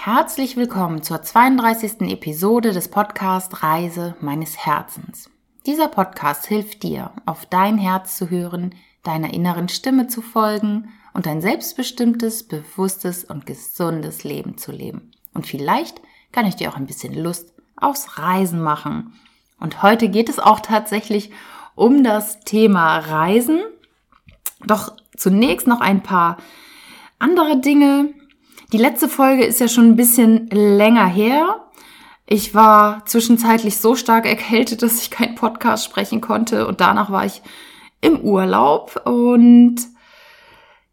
Herzlich willkommen zur 32. Episode des Podcast Reise meines Herzens. Dieser Podcast hilft dir, auf dein Herz zu hören, deiner inneren Stimme zu folgen und ein selbstbestimmtes, bewusstes und gesundes Leben zu leben. Und vielleicht kann ich dir auch ein bisschen Lust aufs Reisen machen. Und heute geht es auch tatsächlich um das Thema Reisen. Doch zunächst noch ein paar andere Dinge, die letzte Folge ist ja schon ein bisschen länger her. Ich war zwischenzeitlich so stark erkältet, dass ich keinen Podcast sprechen konnte und danach war ich im Urlaub und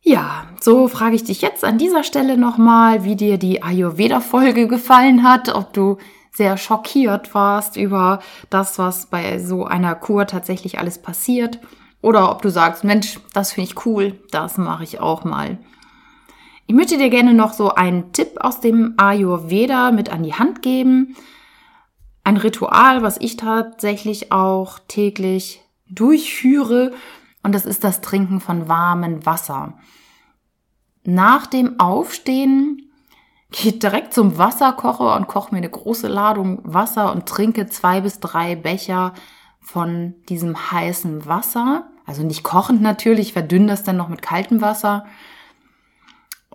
ja, so frage ich dich jetzt an dieser Stelle nochmal, wie dir die Ayurveda-Folge gefallen hat, ob du sehr schockiert warst über das, was bei so einer Kur tatsächlich alles passiert oder ob du sagst, Mensch, das finde ich cool, das mache ich auch mal. Ich möchte dir gerne noch so einen Tipp aus dem Ayurveda mit an die Hand geben. Ein Ritual, was ich tatsächlich auch täglich durchführe. Und das ist das Trinken von warmem Wasser. Nach dem Aufstehen geht direkt zum Wasserkocher und koche mir eine große Ladung Wasser und trinke zwei bis drei Becher von diesem heißen Wasser. Also nicht kochend natürlich, verdünne das dann noch mit kaltem Wasser.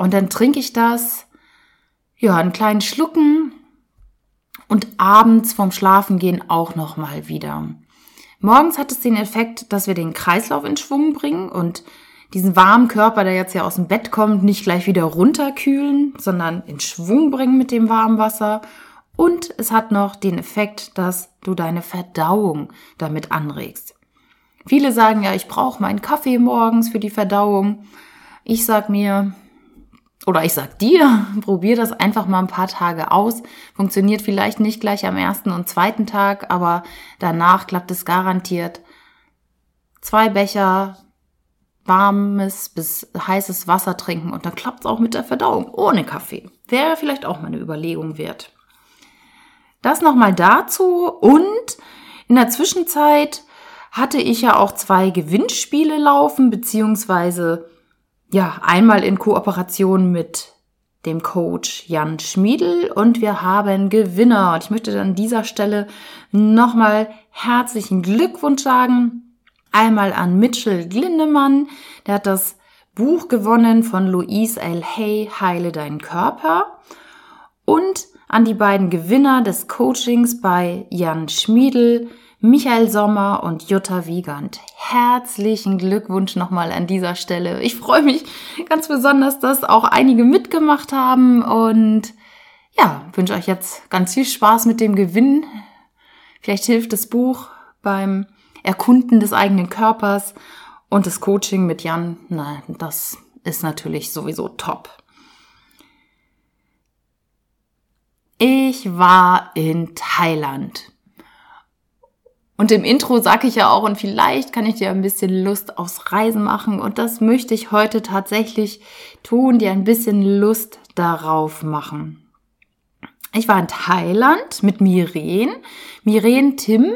Und dann trinke ich das, ja, einen kleinen Schlucken und abends vorm Schlafengehen auch nochmal wieder. Morgens hat es den Effekt, dass wir den Kreislauf in Schwung bringen und diesen warmen Körper, der jetzt ja aus dem Bett kommt, nicht gleich wieder runterkühlen, sondern in Schwung bringen mit dem warmen Wasser. Und es hat noch den Effekt, dass du deine Verdauung damit anregst. Viele sagen ja, ich brauche meinen Kaffee morgens für die Verdauung. Ich sag mir, oder ich sag dir, probier das einfach mal ein paar Tage aus. Funktioniert vielleicht nicht gleich am ersten und zweiten Tag, aber danach klappt es garantiert. Zwei Becher warmes bis heißes Wasser trinken und dann klappt es auch mit der Verdauung ohne Kaffee. Wäre vielleicht auch mal eine Überlegung wert. Das nochmal dazu und in der Zwischenzeit hatte ich ja auch zwei Gewinnspiele laufen, beziehungsweise ja, einmal in Kooperation mit dem Coach Jan Schmiedel und wir haben Gewinner. Und ich möchte an dieser Stelle nochmal herzlichen Glückwunsch sagen. Einmal an Mitchell Glindemann, der hat das Buch gewonnen von Louise L. Hay, Heile deinen Körper. Und an die beiden Gewinner des Coachings bei Jan Schmiedel, Michael Sommer und Jutta Wiegand. Herzlichen Glückwunsch nochmal an dieser Stelle. Ich freue mich ganz besonders, dass auch einige mitgemacht haben und ja, wünsche euch jetzt ganz viel Spaß mit dem Gewinn. Vielleicht hilft das Buch beim Erkunden des eigenen Körpers und das Coaching mit Jan. Na, das ist natürlich sowieso top. Ich war in Thailand. Und im Intro sage ich ja auch, und vielleicht kann ich dir ein bisschen Lust aufs Reisen machen. Und das möchte ich heute tatsächlich tun, dir ein bisschen Lust darauf machen. Ich war in Thailand mit Miren. Miren Tim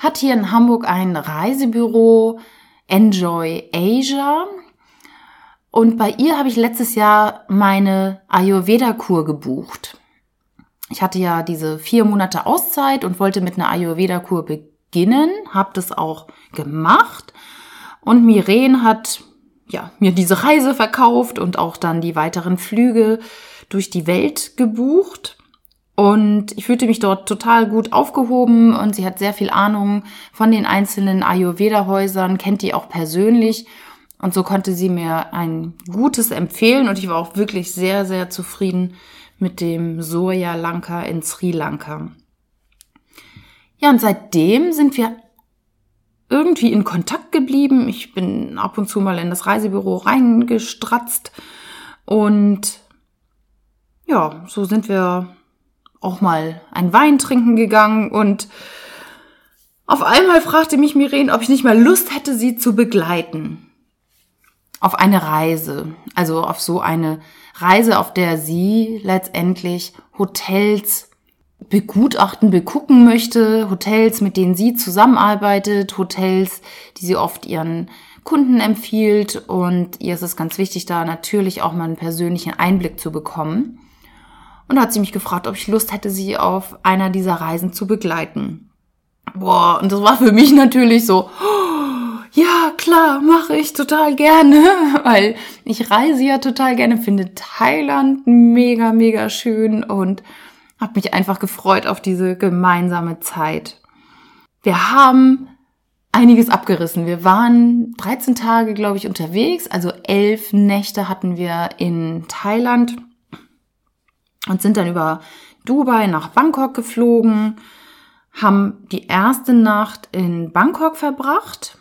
hat hier in Hamburg ein Reisebüro, Enjoy Asia. Und bei ihr habe ich letztes Jahr meine Ayurveda-Kur gebucht. Ich hatte ja diese vier Monate Auszeit und wollte mit einer Ayurveda-Kur beginnen beginnen, habe das auch gemacht und Miren hat ja, mir diese Reise verkauft und auch dann die weiteren Flüge durch die Welt gebucht. Und ich fühlte mich dort total gut aufgehoben und sie hat sehr viel Ahnung von den einzelnen Ayurveda-Häusern, kennt die auch persönlich. Und so konnte sie mir ein gutes empfehlen und ich war auch wirklich sehr, sehr zufrieden mit dem Soja Lanka in Sri Lanka. Ja, und seitdem sind wir irgendwie in Kontakt geblieben. Ich bin ab und zu mal in das Reisebüro reingestratzt und ja, so sind wir auch mal ein Wein trinken gegangen und auf einmal fragte mich Miren, ob ich nicht mal Lust hätte, sie zu begleiten. Auf eine Reise. Also auf so eine Reise, auf der sie letztendlich Hotels begutachten, begucken möchte, Hotels, mit denen sie zusammenarbeitet, Hotels, die sie oft ihren Kunden empfiehlt und ihr ist es ganz wichtig, da natürlich auch mal einen persönlichen Einblick zu bekommen. Und da hat sie mich gefragt, ob ich Lust hätte, sie auf einer dieser Reisen zu begleiten. Boah, und das war für mich natürlich so, ja, klar, mache ich total gerne, weil ich reise ja total gerne, finde Thailand mega, mega schön und habe mich einfach gefreut auf diese gemeinsame Zeit. Wir haben einiges abgerissen. Wir waren 13 Tage, glaube ich, unterwegs, also elf Nächte hatten wir in Thailand und sind dann über Dubai nach Bangkok geflogen, haben die erste Nacht in Bangkok verbracht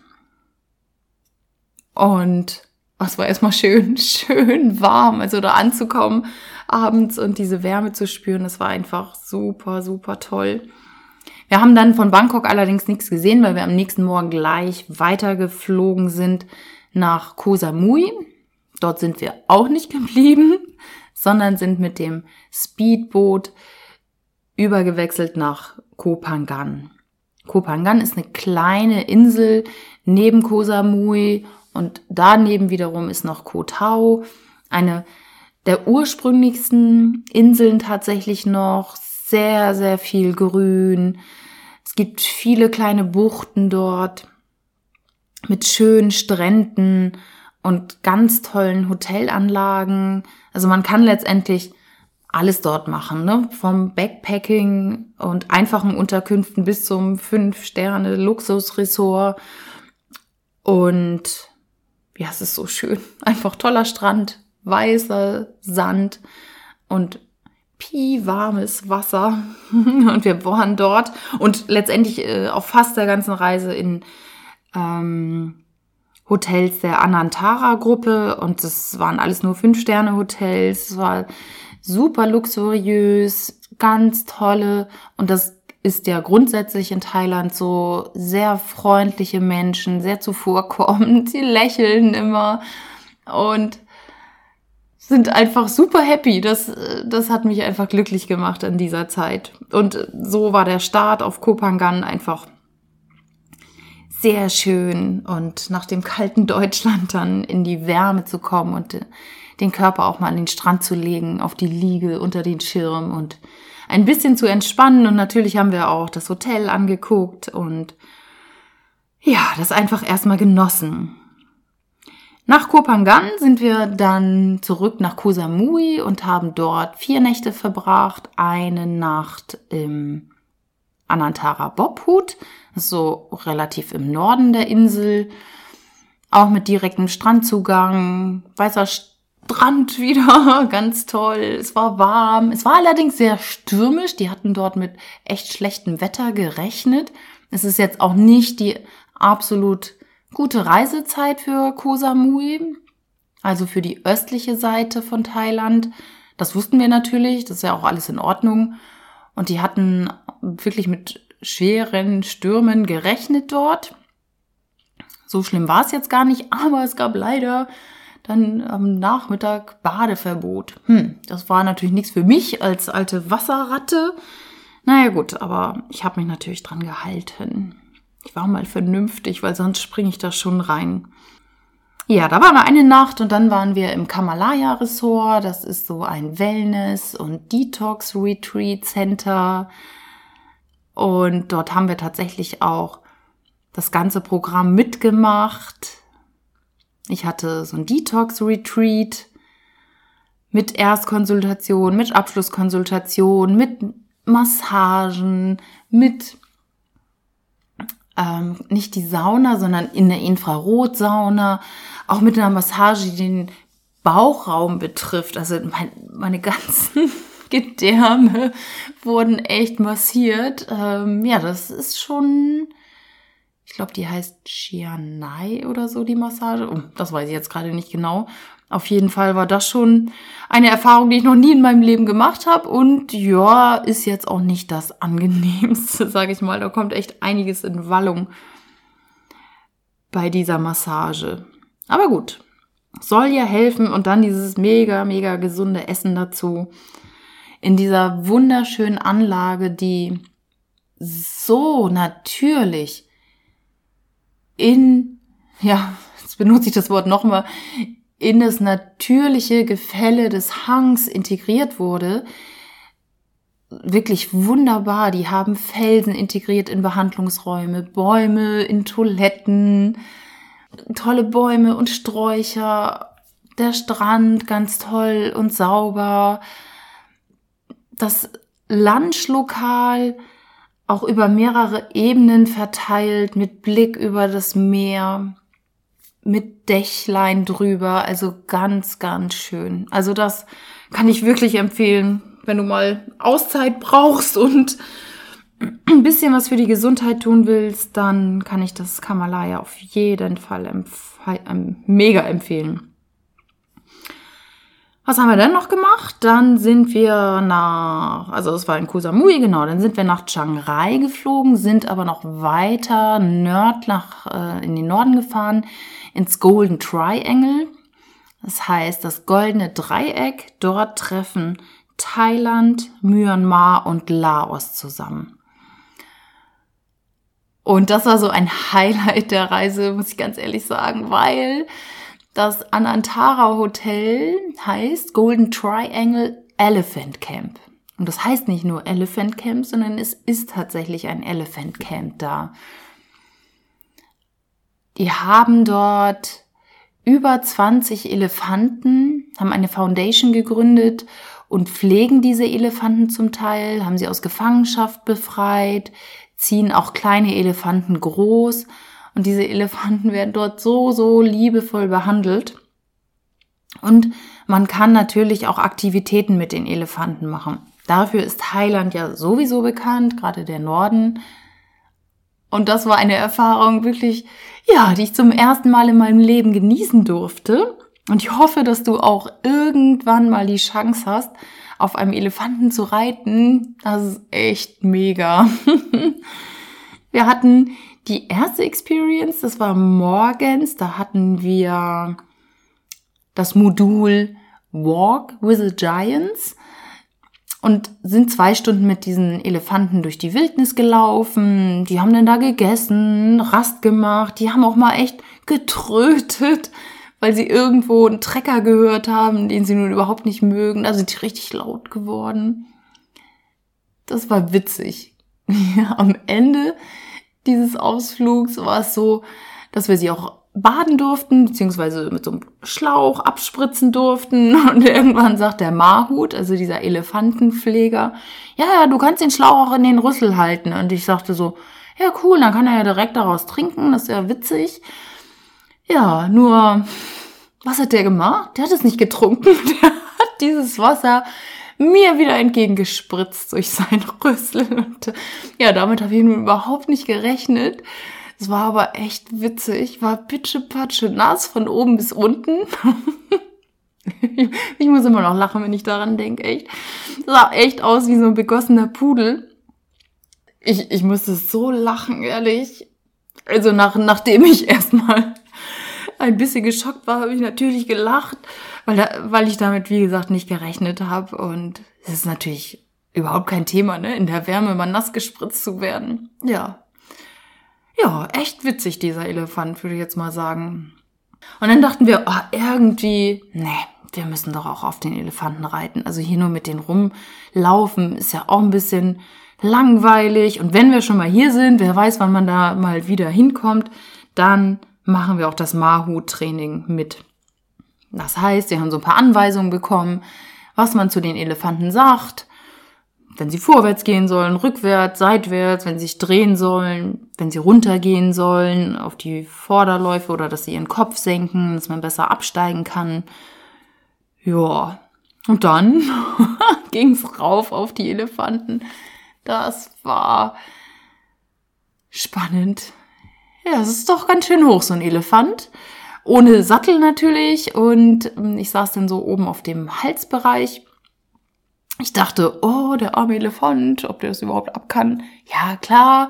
und es war erstmal schön, schön warm, also da anzukommen abends und diese Wärme zu spüren, das war einfach super, super toll. Wir haben dann von Bangkok allerdings nichts gesehen, weil wir am nächsten Morgen gleich weitergeflogen sind nach Koh Samui. Dort sind wir auch nicht geblieben, sondern sind mit dem Speedboot übergewechselt nach Koh Phangan. Koh Phangan ist eine kleine Insel neben Koh Samui und daneben wiederum ist noch Koh Tao, eine der ursprünglichsten Inseln tatsächlich noch, sehr, sehr viel Grün. Es gibt viele kleine Buchten dort mit schönen Stränden und ganz tollen Hotelanlagen. Also man kann letztendlich alles dort machen, ne? Vom Backpacking und einfachen Unterkünften bis zum Fünf-Sterne-Luxusresort. Und ja, es ist so schön. Einfach toller Strand, weißer Sand und warmes Wasser. und wir waren dort und letztendlich äh, auf fast der ganzen Reise in ähm, Hotels der Anantara-Gruppe und das waren alles nur Fünf-Sterne-Hotels. Es war super luxuriös, ganz tolle und das ist ja grundsätzlich in Thailand so sehr freundliche Menschen, sehr zuvorkommend, sie lächeln immer und sind einfach super happy. Das, das hat mich einfach glücklich gemacht in dieser Zeit. Und so war der Start auf Kopangan einfach sehr schön und nach dem kalten Deutschland dann in die Wärme zu kommen und den Körper auch mal an den Strand zu legen, auf die Liege unter den Schirm und ein bisschen zu entspannen. Und natürlich haben wir auch das Hotel angeguckt und ja, das einfach erstmal genossen. Nach Kopangan sind wir dann zurück nach Koh und haben dort vier Nächte verbracht. Eine Nacht im Anantara Bobhut, so relativ im Norden der Insel, auch mit direktem Strandzugang, weißer Strand wieder, ganz toll. Es war warm. Es war allerdings sehr stürmisch. Die hatten dort mit echt schlechtem Wetter gerechnet. Es ist jetzt auch nicht die absolut gute Reisezeit für Koh Samui, also für die östliche Seite von Thailand. Das wussten wir natürlich. Das ist ja auch alles in Ordnung. Und die hatten wirklich mit schweren Stürmen gerechnet dort. So schlimm war es jetzt gar nicht, aber es gab leider dann am Nachmittag Badeverbot. Hm, das war natürlich nichts für mich als alte Wasserratte. Naja gut, aber ich habe mich natürlich dran gehalten. Ich war mal vernünftig, weil sonst springe ich da schon rein. Ja, da waren wir eine Nacht und dann waren wir im Kamalaya Resort. Das ist so ein Wellness- und Detox-Retreat-Center. Und dort haben wir tatsächlich auch das ganze Programm mitgemacht. Ich hatte so ein Detox-Retreat mit Erstkonsultation, mit Abschlusskonsultation, mit Massagen, mit ähm, nicht die Sauna, sondern in der Infrarotsauna, auch mit einer Massage, die den Bauchraum betrifft. Also mein, meine ganzen Gedärme wurden echt massiert. Ähm, ja, das ist schon glaube, die heißt Chianai oder so, die Massage. Oh, das weiß ich jetzt gerade nicht genau. Auf jeden Fall war das schon eine Erfahrung, die ich noch nie in meinem Leben gemacht habe. Und ja, ist jetzt auch nicht das angenehmste, sage ich mal. Da kommt echt einiges in Wallung bei dieser Massage. Aber gut, soll ja helfen. Und dann dieses mega, mega gesunde Essen dazu. In dieser wunderschönen Anlage, die so natürlich in, ja, jetzt benutze ich das Wort nochmal, in das natürliche Gefälle des Hangs integriert wurde. wirklich wunderbar. Die haben Felsen integriert in Behandlungsräume, Bäume in Toiletten, tolle Bäume und Sträucher, der Strand ganz toll und sauber. Das Lunchlokal auch über mehrere Ebenen verteilt mit Blick über das Meer, mit Dächlein drüber, also ganz, ganz schön. Also das kann ich wirklich empfehlen wenn du mal Auszeit brauchst und ein bisschen was für die Gesundheit tun willst, dann kann ich das Kamalaya auf jeden Fall empf mega empfehlen. Was haben wir denn noch gemacht? Dann sind wir nach, also es war in Koh Samui, genau, dann sind wir nach Chiang Rai geflogen, sind aber noch weiter nord nach, äh, in den Norden gefahren, ins Golden Triangle. Das heißt, das goldene Dreieck, dort treffen Thailand, Myanmar und Laos zusammen. Und das war so ein Highlight der Reise, muss ich ganz ehrlich sagen, weil das Anantara Hotel heißt Golden Triangle Elephant Camp. Und das heißt nicht nur Elephant Camp, sondern es ist tatsächlich ein Elephant Camp da. Die haben dort über 20 Elefanten, haben eine Foundation gegründet und pflegen diese Elefanten zum Teil, haben sie aus Gefangenschaft befreit, ziehen auch kleine Elefanten groß und diese Elefanten werden dort so, so liebevoll behandelt. Und man kann natürlich auch Aktivitäten mit den Elefanten machen. Dafür ist Thailand ja sowieso bekannt, gerade der Norden. Und das war eine Erfahrung wirklich, ja, die ich zum ersten Mal in meinem Leben genießen durfte. Und ich hoffe, dass du auch irgendwann mal die Chance hast, auf einem Elefanten zu reiten. Das ist echt mega. wir hatten die erste Experience, das war morgens, da hatten wir das Modul Walk with the Giants und sind zwei Stunden mit diesen Elefanten durch die Wildnis gelaufen. Die haben dann da gegessen, Rast gemacht, die haben auch mal echt getrötet weil sie irgendwo einen Trecker gehört haben, den sie nun überhaupt nicht mögen. Da sind die richtig laut geworden. Das war witzig. Ja, am Ende dieses Ausflugs war es so, dass wir sie auch baden durften, beziehungsweise mit so einem Schlauch abspritzen durften. Und irgendwann sagt der Mahut, also dieser Elefantenpfleger, ja, ja, du kannst den Schlauch auch in den Rüssel halten. Und ich sagte so, ja, cool, dann kann er ja direkt daraus trinken, das ist ja witzig. Ja, nur, was hat der gemacht? Der hat es nicht getrunken. Der hat dieses Wasser mir wieder entgegengespritzt durch sein Rüssel. Und ja, damit habe ich nun überhaupt nicht gerechnet. Es war aber echt witzig. War pitschepatsche nass von oben bis unten. ich muss immer noch lachen, wenn ich daran denke, echt. Sah echt aus wie so ein begossener Pudel. Ich, ich musste so lachen, ehrlich. Also nach, nachdem ich erstmal ein bisschen geschockt war, habe ich natürlich gelacht, weil, da, weil ich damit, wie gesagt, nicht gerechnet habe. Und es ist natürlich überhaupt kein Thema, ne? In der Wärme mal nass gespritzt zu werden. Ja. Ja, echt witzig, dieser Elefant, würde ich jetzt mal sagen. Und dann dachten wir, oh, irgendwie, nee, wir müssen doch auch auf den Elefanten reiten. Also hier nur mit den rumlaufen ist ja auch ein bisschen langweilig. Und wenn wir schon mal hier sind, wer weiß, wann man da mal wieder hinkommt, dann machen wir auch das Mahu-Training mit. Das heißt, wir haben so ein paar Anweisungen bekommen, was man zu den Elefanten sagt, wenn sie vorwärts gehen sollen, rückwärts, seitwärts, wenn sie sich drehen sollen, wenn sie runtergehen sollen auf die Vorderläufe oder dass sie ihren Kopf senken, dass man besser absteigen kann. Ja, und dann ging's rauf auf die Elefanten. Das war spannend. Ja, es ist doch ganz schön hoch, so ein Elefant. Ohne Sattel natürlich. Und ähm, ich saß dann so oben auf dem Halsbereich. Ich dachte, oh, der arme Elefant, ob der das überhaupt ab kann. Ja, klar.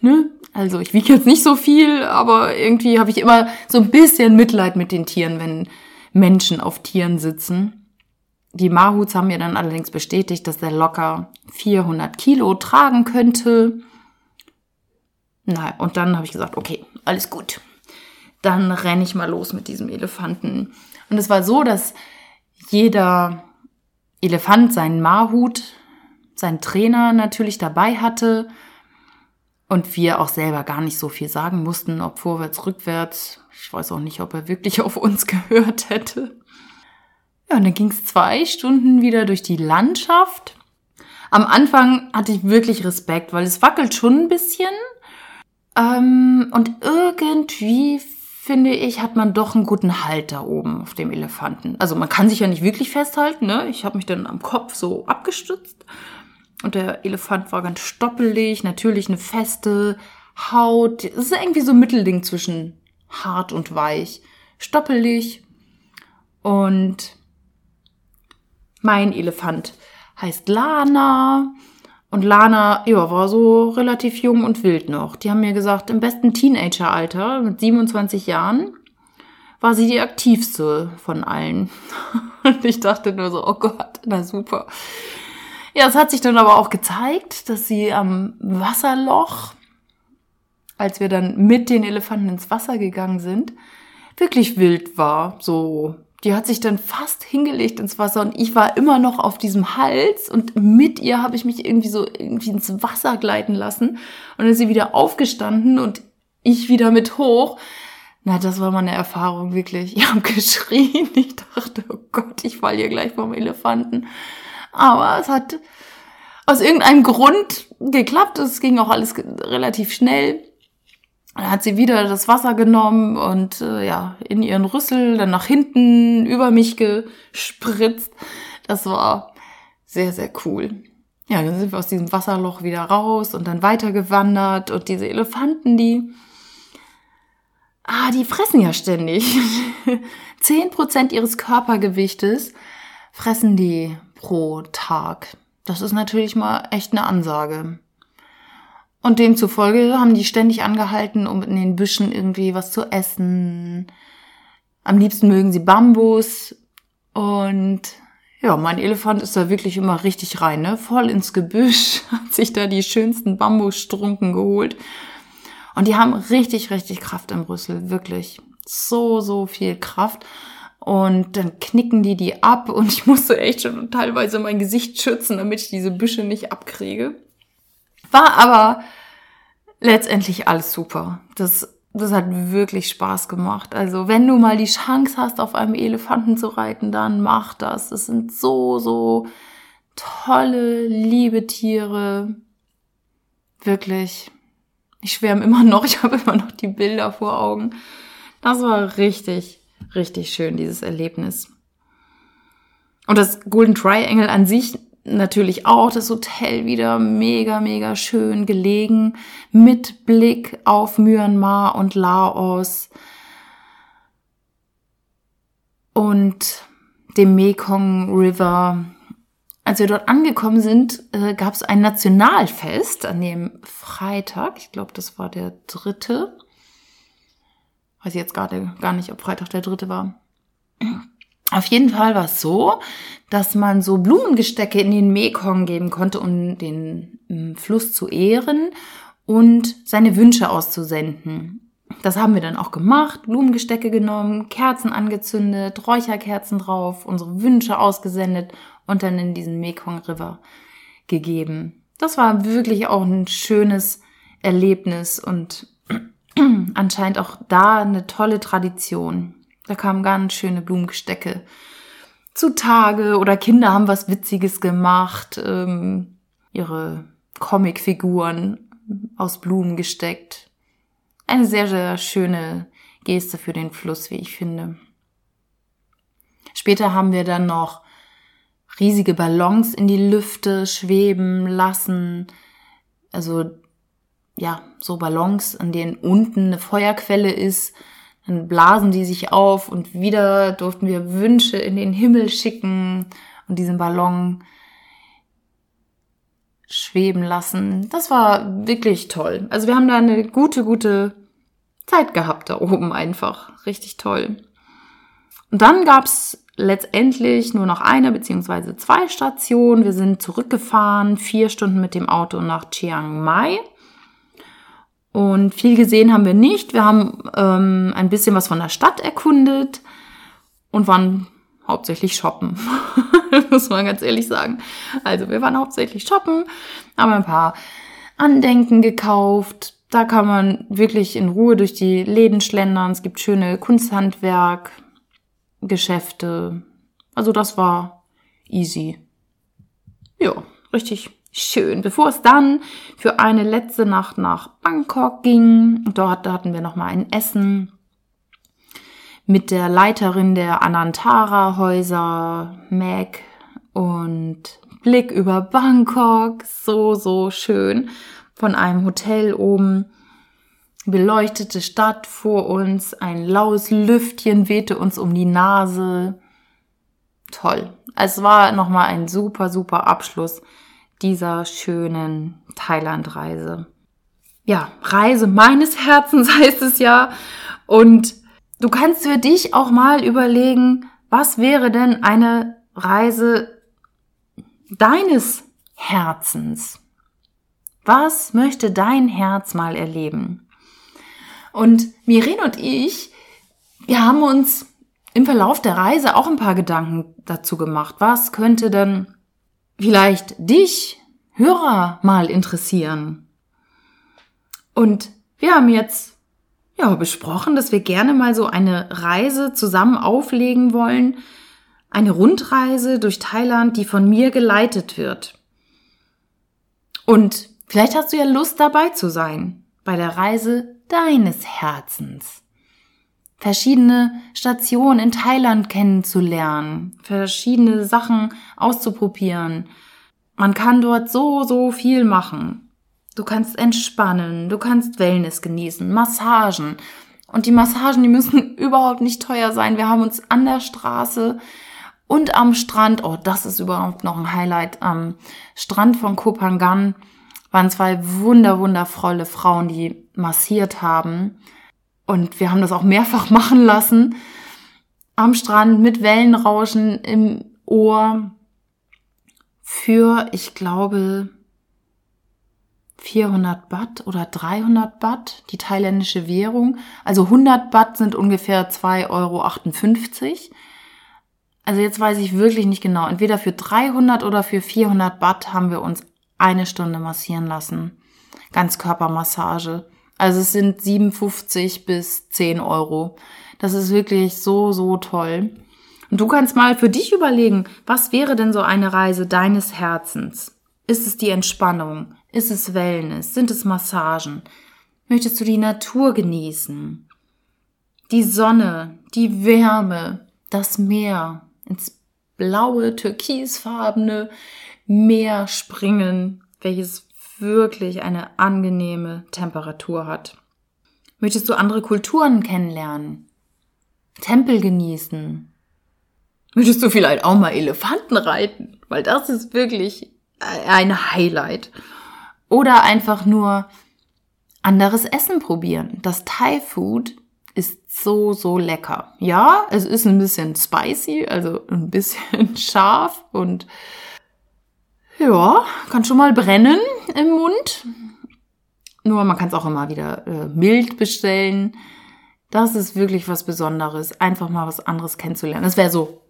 Ne? Also ich wiege jetzt nicht so viel, aber irgendwie habe ich immer so ein bisschen Mitleid mit den Tieren, wenn Menschen auf Tieren sitzen. Die Mahuts haben mir dann allerdings bestätigt, dass der locker 400 Kilo tragen könnte. Na, und dann habe ich gesagt, okay, alles gut. Dann renne ich mal los mit diesem Elefanten. Und es war so, dass jeder Elefant seinen Mahut seinen Trainer natürlich dabei hatte und wir auch selber gar nicht so viel sagen mussten, ob vorwärts, rückwärts. Ich weiß auch nicht, ob er wirklich auf uns gehört hätte. Ja, und dann ging es zwei Stunden wieder durch die Landschaft. Am Anfang hatte ich wirklich Respekt, weil es wackelt schon ein bisschen. Ähm, und irgendwie, finde ich, hat man doch einen guten Halt da oben auf dem Elefanten. Also man kann sich ja nicht wirklich festhalten. Ne? Ich habe mich dann am Kopf so abgestützt. Und der Elefant war ganz stoppelig, natürlich eine feste Haut. Es ist irgendwie so ein Mittelding zwischen hart und weich. Stoppelig. Und mein Elefant heißt Lana. Und Lana, ja, war so relativ jung und wild noch. Die haben mir gesagt, im besten Teenageralter, mit 27 Jahren, war sie die aktivste von allen. Und ich dachte nur so, oh Gott, na super. Ja, es hat sich dann aber auch gezeigt, dass sie am Wasserloch, als wir dann mit den Elefanten ins Wasser gegangen sind, wirklich wild war. So, die hat sich dann fast hingelegt ins Wasser und ich war immer noch auf diesem Hals und mit ihr habe ich mich irgendwie so irgendwie ins Wasser gleiten lassen und dann ist sie wieder aufgestanden und ich wieder mit hoch. Na, das war meine Erfahrung wirklich. Ich habe geschrien. Ich dachte, oh Gott, ich fall hier gleich vom Elefanten. Aber es hat aus irgendeinem Grund geklappt. Es ging auch alles relativ schnell. Dann hat sie wieder das Wasser genommen und äh, ja, in ihren Rüssel dann nach hinten über mich gespritzt. Das war sehr, sehr cool. Ja, dann sind wir aus diesem Wasserloch wieder raus und dann weitergewandert und diese Elefanten, die, ah, die fressen ja ständig. Zehn Prozent ihres Körpergewichtes fressen die pro Tag. Das ist natürlich mal echt eine Ansage. Und demzufolge haben die ständig angehalten, um in den Büschen irgendwie was zu essen. Am liebsten mögen sie Bambus. Und ja, mein Elefant ist da wirklich immer richtig rein, ne? Voll ins Gebüsch, hat sich da die schönsten Bambusstrunken geholt. Und die haben richtig, richtig Kraft im Rüssel, wirklich. So, so viel Kraft. Und dann knicken die die ab und ich musste echt schon teilweise mein Gesicht schützen, damit ich diese Büsche nicht abkriege. War aber letztendlich alles super. Das, das hat wirklich Spaß gemacht. Also wenn du mal die Chance hast, auf einem Elefanten zu reiten, dann mach das. Das sind so, so tolle, liebe Tiere. Wirklich. Ich schwärme immer noch, ich habe immer noch die Bilder vor Augen. Das war richtig, richtig schön, dieses Erlebnis. Und das Golden Triangle an sich natürlich auch das Hotel wieder mega, mega schön gelegen mit Blick auf Myanmar und Laos und dem Mekong River. Als wir dort angekommen sind, äh, gab es ein Nationalfest an dem Freitag. Ich glaube, das war der dritte. Weiß ich jetzt gerade gar nicht, ob Freitag der dritte war. Auf jeden Fall war es so, dass man so Blumengestecke in den Mekong geben konnte, um den ähm, Fluss zu ehren und seine Wünsche auszusenden. Das haben wir dann auch gemacht, Blumengestecke genommen, Kerzen angezündet, Räucherkerzen drauf, unsere Wünsche ausgesendet und dann in diesen Mekong River gegeben. Das war wirklich auch ein schönes Erlebnis und anscheinend auch da eine tolle Tradition. Da kamen ganz schöne Blumengestecke zutage oder Kinder haben was Witziges gemacht, ähm, ihre Comicfiguren aus Blumen gesteckt. Eine sehr, sehr schöne Geste für den Fluss, wie ich finde. Später haben wir dann noch riesige Ballons in die Lüfte schweben lassen. Also, ja, so Ballons, an denen unten eine Feuerquelle ist dann blasen die sich auf und wieder durften wir Wünsche in den Himmel schicken und diesen Ballon schweben lassen. Das war wirklich toll. Also wir haben da eine gute, gute Zeit gehabt da oben einfach. Richtig toll. Und dann gab's letztendlich nur noch eine beziehungsweise zwei Stationen. Wir sind zurückgefahren, vier Stunden mit dem Auto nach Chiang Mai. Und viel gesehen haben wir nicht. Wir haben ähm, ein bisschen was von der Stadt erkundet und waren hauptsächlich shoppen. muss man ganz ehrlich sagen. Also wir waren hauptsächlich shoppen, haben ein paar Andenken gekauft. Da kann man wirklich in Ruhe durch die Läden schlendern. Es gibt schöne Kunsthandwerk, Geschäfte. Also das war easy. Ja, richtig schön. Bevor es dann für eine letzte Nacht nach Bangkok ging, dort hatten wir noch mal ein Essen mit der Leiterin der Anantara Häuser, Meg und Blick über Bangkok, so so schön von einem Hotel oben. Beleuchtete Stadt vor uns, ein laues Lüftchen wehte uns um die Nase. Toll. Es war nochmal ein super, super Abschluss dieser schönen Thailand-Reise. Ja, Reise meines Herzens heißt es ja. Und du kannst für dich auch mal überlegen, was wäre denn eine Reise deines Herzens? Was möchte dein Herz mal erleben? Und Miren und ich, wir haben uns im Verlauf der Reise auch ein paar Gedanken dazu gemacht. Was könnte denn vielleicht dich, Hörer, mal interessieren. Und wir haben jetzt ja besprochen, dass wir gerne mal so eine Reise zusammen auflegen wollen. Eine Rundreise durch Thailand, die von mir geleitet wird. Und vielleicht hast du ja Lust dabei zu sein bei der Reise deines Herzens verschiedene Stationen in Thailand kennenzulernen, verschiedene Sachen auszuprobieren. Man kann dort so, so viel machen. Du kannst entspannen, du kannst Wellness genießen, Massagen. Und die Massagen, die müssen überhaupt nicht teuer sein. Wir haben uns an der Straße und am Strand, oh, das ist überhaupt noch ein Highlight, am Strand von Kopangan waren zwei wunder, wundervolle Frauen, die massiert haben. Und wir haben das auch mehrfach machen lassen. Am Strand mit Wellenrauschen im Ohr für, ich glaube, 400 Baht oder 300 Baht, die thailändische Währung. Also 100 Baht sind ungefähr 2,58 Euro. Also jetzt weiß ich wirklich nicht genau. Entweder für 300 oder für 400 Baht haben wir uns eine Stunde massieren lassen. Ganzkörpermassage. Also es sind 57 bis 10 Euro. Das ist wirklich so, so toll. Und du kannst mal für dich überlegen, was wäre denn so eine Reise deines Herzens? Ist es die Entspannung? Ist es Wellness? Sind es Massagen? Möchtest du die Natur genießen? Die Sonne, die Wärme, das Meer, ins blaue, türkisfarbene Meer springen, welches wirklich eine angenehme Temperatur hat. Möchtest du andere Kulturen kennenlernen? Tempel genießen? Möchtest du vielleicht auch mal Elefanten reiten? Weil das ist wirklich ein Highlight. Oder einfach nur anderes Essen probieren. Das Thai Food ist so, so lecker. Ja, es ist ein bisschen spicy, also ein bisschen scharf und ja, kann schon mal brennen im Mund. Nur man kann es auch immer wieder äh, mild bestellen. Das ist wirklich was Besonderes, einfach mal was anderes kennenzulernen. Das wäre so,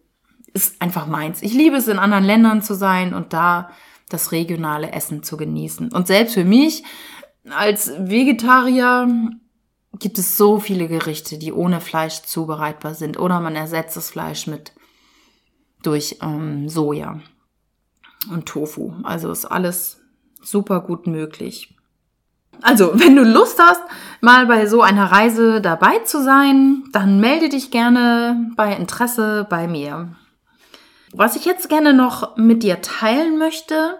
ist einfach meins. Ich liebe es, in anderen Ländern zu sein und da das regionale Essen zu genießen. Und selbst für mich als Vegetarier gibt es so viele Gerichte, die ohne Fleisch zubereitbar sind. Oder man ersetzt das Fleisch mit durch ähm, Soja und Tofu. Also ist alles super gut möglich. Also, wenn du Lust hast, mal bei so einer Reise dabei zu sein, dann melde dich gerne bei Interesse bei mir. Was ich jetzt gerne noch mit dir teilen möchte,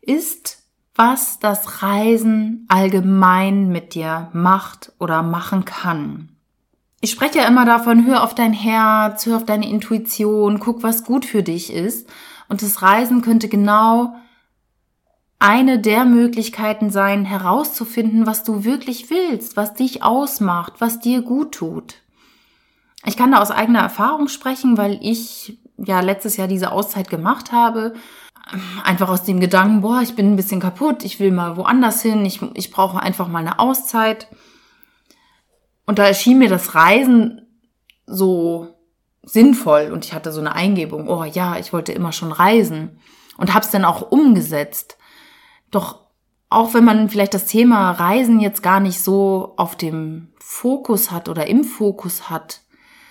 ist, was das Reisen allgemein mit dir macht oder machen kann. Ich spreche ja immer davon, hör auf dein Herz, hör auf deine Intuition, guck, was gut für dich ist. Und das Reisen könnte genau eine der Möglichkeiten sein, herauszufinden, was du wirklich willst, was dich ausmacht, was dir gut tut. Ich kann da aus eigener Erfahrung sprechen, weil ich ja letztes Jahr diese Auszeit gemacht habe. Einfach aus dem Gedanken, boah, ich bin ein bisschen kaputt, ich will mal woanders hin, ich, ich brauche einfach mal eine Auszeit. Und da erschien mir das Reisen so sinnvoll und ich hatte so eine Eingebung, oh ja, ich wollte immer schon reisen und habe es dann auch umgesetzt. Doch auch wenn man vielleicht das Thema Reisen jetzt gar nicht so auf dem Fokus hat oder im Fokus hat,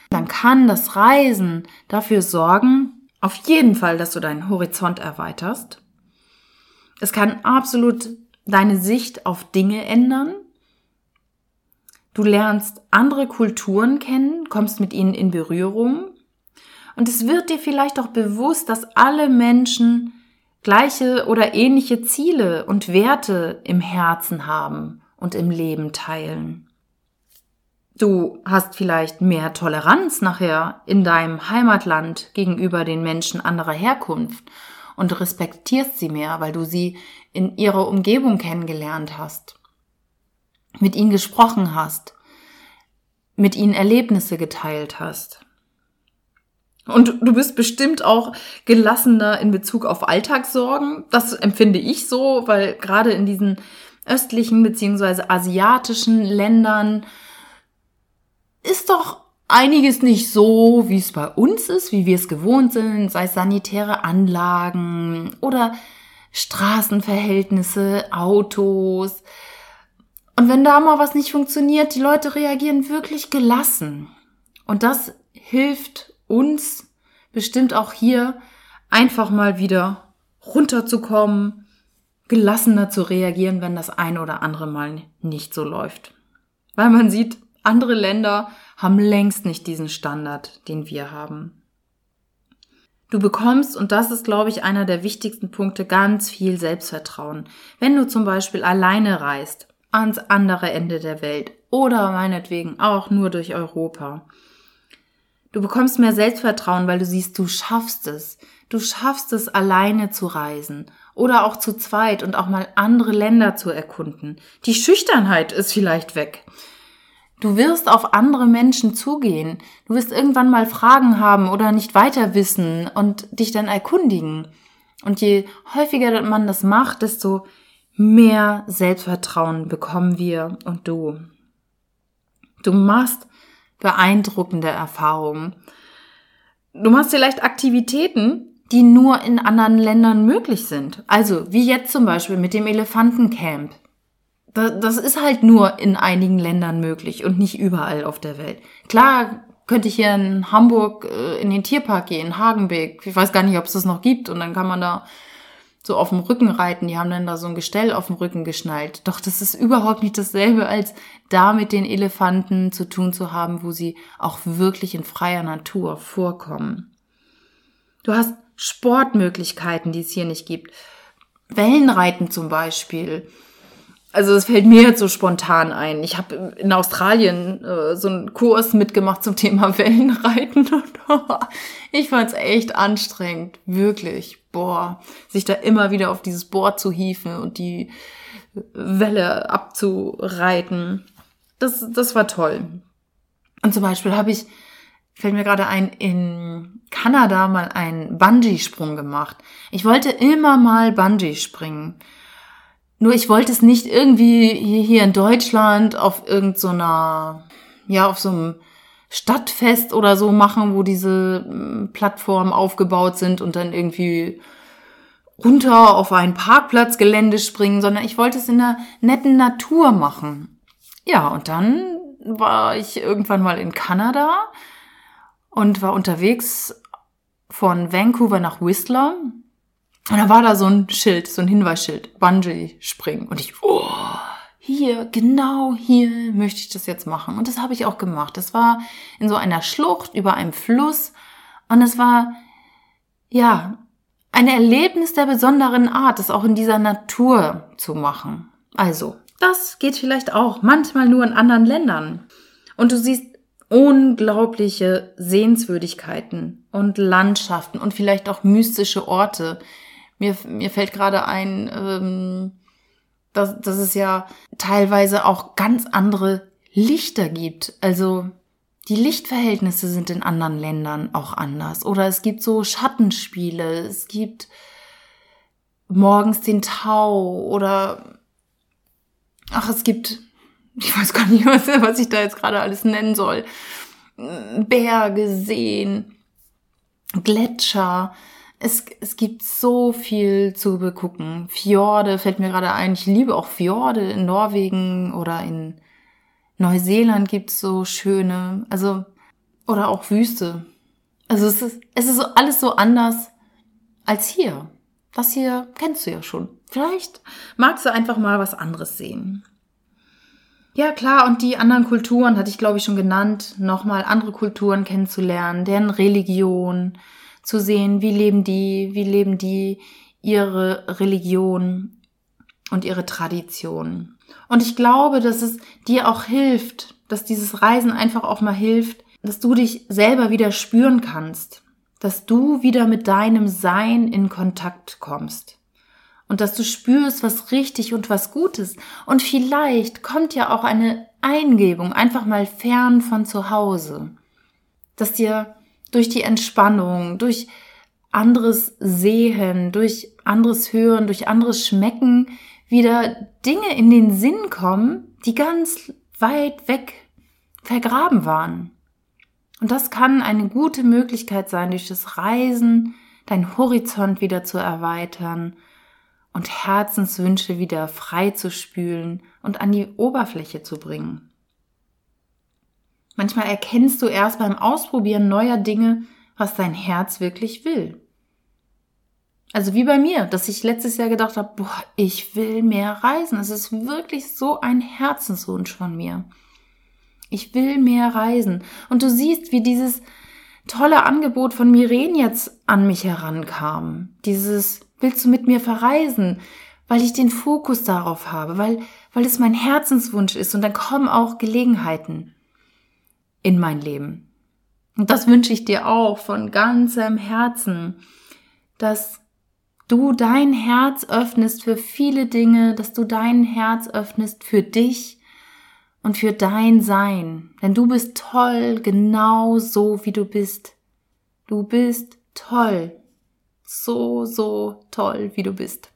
dann kann das Reisen dafür sorgen, auf jeden Fall, dass du deinen Horizont erweiterst. Es kann absolut deine Sicht auf Dinge ändern. Du lernst andere Kulturen kennen, kommst mit ihnen in Berührung. Und es wird dir vielleicht auch bewusst, dass alle Menschen gleiche oder ähnliche Ziele und Werte im Herzen haben und im Leben teilen. Du hast vielleicht mehr Toleranz nachher in deinem Heimatland gegenüber den Menschen anderer Herkunft und respektierst sie mehr, weil du sie in ihrer Umgebung kennengelernt hast, mit ihnen gesprochen hast, mit ihnen Erlebnisse geteilt hast. Und du bist bestimmt auch gelassener in Bezug auf Alltagssorgen. Das empfinde ich so, weil gerade in diesen östlichen beziehungsweise asiatischen Ländern ist doch einiges nicht so, wie es bei uns ist, wie wir es gewohnt sind, sei es sanitäre Anlagen oder Straßenverhältnisse, Autos. Und wenn da mal was nicht funktioniert, die Leute reagieren wirklich gelassen. Und das hilft uns bestimmt auch hier einfach mal wieder runterzukommen, gelassener zu reagieren, wenn das ein oder andere Mal nicht so läuft. Weil man sieht, andere Länder haben längst nicht diesen Standard, den wir haben. Du bekommst, und das ist, glaube ich, einer der wichtigsten Punkte, ganz viel Selbstvertrauen. Wenn du zum Beispiel alleine reist, ans andere Ende der Welt oder meinetwegen auch nur durch Europa. Du bekommst mehr Selbstvertrauen, weil du siehst, du schaffst es. Du schaffst es, alleine zu reisen oder auch zu zweit und auch mal andere Länder zu erkunden. Die Schüchternheit ist vielleicht weg. Du wirst auf andere Menschen zugehen. Du wirst irgendwann mal Fragen haben oder nicht weiter wissen und dich dann erkundigen. Und je häufiger man das macht, desto mehr Selbstvertrauen bekommen wir und du. Du machst beeindruckende Erfahrungen. Du machst vielleicht Aktivitäten, die nur in anderen Ländern möglich sind. Also wie jetzt zum Beispiel mit dem Elefantencamp das ist halt nur in einigen Ländern möglich und nicht überall auf der Welt. Klar könnte ich hier in Hamburg äh, in den Tierpark gehen, Hagenbeck. Ich weiß gar nicht, ob es das noch gibt. Und dann kann man da so auf dem Rücken reiten. Die haben dann da so ein Gestell auf dem Rücken geschnallt. Doch das ist überhaupt nicht dasselbe, als da mit den Elefanten zu tun zu haben, wo sie auch wirklich in freier Natur vorkommen. Du hast Sportmöglichkeiten, die es hier nicht gibt. Wellenreiten zum Beispiel also es fällt mir jetzt so spontan ein. Ich habe in Australien äh, so einen Kurs mitgemacht zum Thema Wellenreiten. ich fand es echt anstrengend, wirklich. Boah, sich da immer wieder auf dieses Board zu hieven und die Welle abzureiten. Das, das war toll. Und zum Beispiel habe ich, fällt mir gerade ein, in Kanada mal einen Bungee-Sprung gemacht. Ich wollte immer mal Bungee springen. Nur ich wollte es nicht irgendwie hier in Deutschland auf irgendeiner, so ja, auf so einem Stadtfest oder so machen, wo diese hm, Plattformen aufgebaut sind und dann irgendwie runter auf ein Parkplatzgelände springen, sondern ich wollte es in der netten Natur machen. Ja, und dann war ich irgendwann mal in Kanada und war unterwegs von Vancouver nach Whistler und da war da so ein Schild, so ein Hinweisschild, Bungee springen. Und ich, oh, hier, genau hier möchte ich das jetzt machen. Und das habe ich auch gemacht. Das war in so einer Schlucht über einem Fluss. Und es war, ja, ein Erlebnis der besonderen Art, das auch in dieser Natur zu machen. Also, das geht vielleicht auch manchmal nur in anderen Ländern. Und du siehst unglaubliche Sehenswürdigkeiten und Landschaften und vielleicht auch mystische Orte, mir, mir fällt gerade ein, ähm, dass, dass es ja teilweise auch ganz andere Lichter gibt. Also die Lichtverhältnisse sind in anderen Ländern auch anders. Oder es gibt so Schattenspiele, es gibt morgens den Tau oder ach, es gibt, ich weiß gar nicht, was, was ich da jetzt gerade alles nennen soll. Berge, Seen, Gletscher. Es, es gibt so viel zu begucken. Fjorde fällt mir gerade ein. Ich liebe auch Fjorde in Norwegen oder in Neuseeland gibt's so schöne. Also, oder auch Wüste. Also es ist, es ist alles so anders als hier. Das hier kennst du ja schon. Vielleicht magst du einfach mal was anderes sehen. Ja, klar, und die anderen Kulturen hatte ich, glaube ich, schon genannt, nochmal andere Kulturen kennenzulernen, deren Religion, zu sehen, wie leben die, wie leben die ihre Religion und ihre Tradition. Und ich glaube, dass es dir auch hilft, dass dieses Reisen einfach auch mal hilft, dass du dich selber wieder spüren kannst, dass du wieder mit deinem Sein in Kontakt kommst und dass du spürst, was richtig und was gut ist. Und vielleicht kommt ja auch eine Eingebung einfach mal fern von zu Hause, dass dir durch die Entspannung, durch anderes Sehen, durch anderes Hören, durch anderes Schmecken wieder Dinge in den Sinn kommen, die ganz weit weg vergraben waren. Und das kann eine gute Möglichkeit sein, durch das Reisen deinen Horizont wieder zu erweitern und Herzenswünsche wieder frei zu spülen und an die Oberfläche zu bringen. Manchmal erkennst du erst beim Ausprobieren neuer Dinge, was dein Herz wirklich will. Also wie bei mir, dass ich letztes Jahr gedacht habe, boah, ich will mehr reisen. Es ist wirklich so ein Herzenswunsch von mir. Ich will mehr reisen. Und du siehst, wie dieses tolle Angebot von Miren jetzt an mich herankam. Dieses, willst du mit mir verreisen? Weil ich den Fokus darauf habe, weil, weil es mein Herzenswunsch ist und dann kommen auch Gelegenheiten in mein Leben. Und das wünsche ich dir auch von ganzem Herzen, dass du dein Herz öffnest für viele Dinge, dass du dein Herz öffnest für dich und für dein Sein. Denn du bist toll, genau so wie du bist. Du bist toll. So, so toll, wie du bist.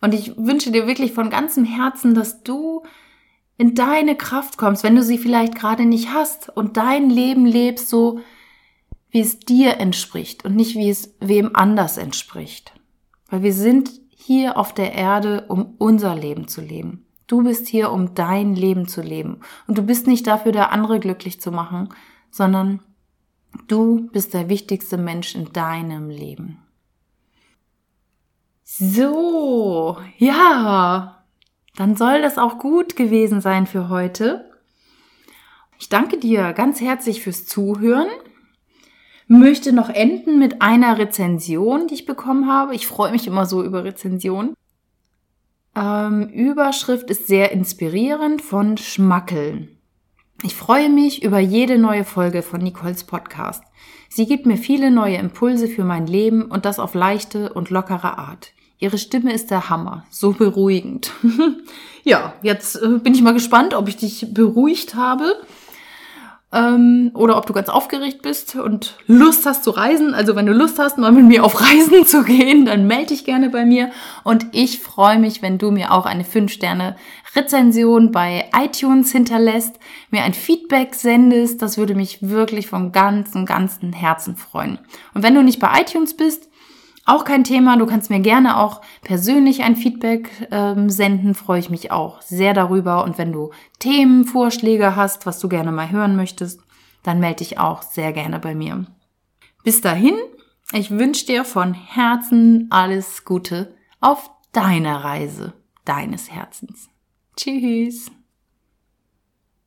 Und ich wünsche dir wirklich von ganzem Herzen, dass du in deine Kraft kommst, wenn du sie vielleicht gerade nicht hast und dein Leben lebst so, wie es dir entspricht und nicht wie es wem anders entspricht. Weil wir sind hier auf der Erde, um unser Leben zu leben. Du bist hier, um dein Leben zu leben. Und du bist nicht dafür, da andere glücklich zu machen, sondern du bist der wichtigste Mensch in deinem Leben. So, ja, dann soll das auch gut gewesen sein für heute. Ich danke dir ganz herzlich fürs Zuhören. Möchte noch enden mit einer Rezension, die ich bekommen habe. Ich freue mich immer so über Rezensionen. Ähm, Überschrift ist sehr inspirierend von Schmackeln. Ich freue mich über jede neue Folge von Nicoles Podcast. Sie gibt mir viele neue Impulse für mein Leben und das auf leichte und lockere Art. Ihre Stimme ist der Hammer, so beruhigend. ja, jetzt äh, bin ich mal gespannt, ob ich dich beruhigt habe ähm, oder ob du ganz aufgeregt bist und Lust hast zu reisen. Also wenn du Lust hast, mal mit mir auf Reisen zu gehen, dann melde dich gerne bei mir. Und ich freue mich, wenn du mir auch eine 5-Sterne-Rezension bei iTunes hinterlässt, mir ein Feedback sendest. Das würde mich wirklich vom ganzen, ganzen Herzen freuen. Und wenn du nicht bei iTunes bist, auch kein Thema. Du kannst mir gerne auch persönlich ein Feedback ähm, senden. Freue ich mich auch sehr darüber. Und wenn du Themenvorschläge hast, was du gerne mal hören möchtest, dann melde dich auch sehr gerne bei mir. Bis dahin, ich wünsche dir von Herzen alles Gute auf deiner Reise deines Herzens. Tschüss.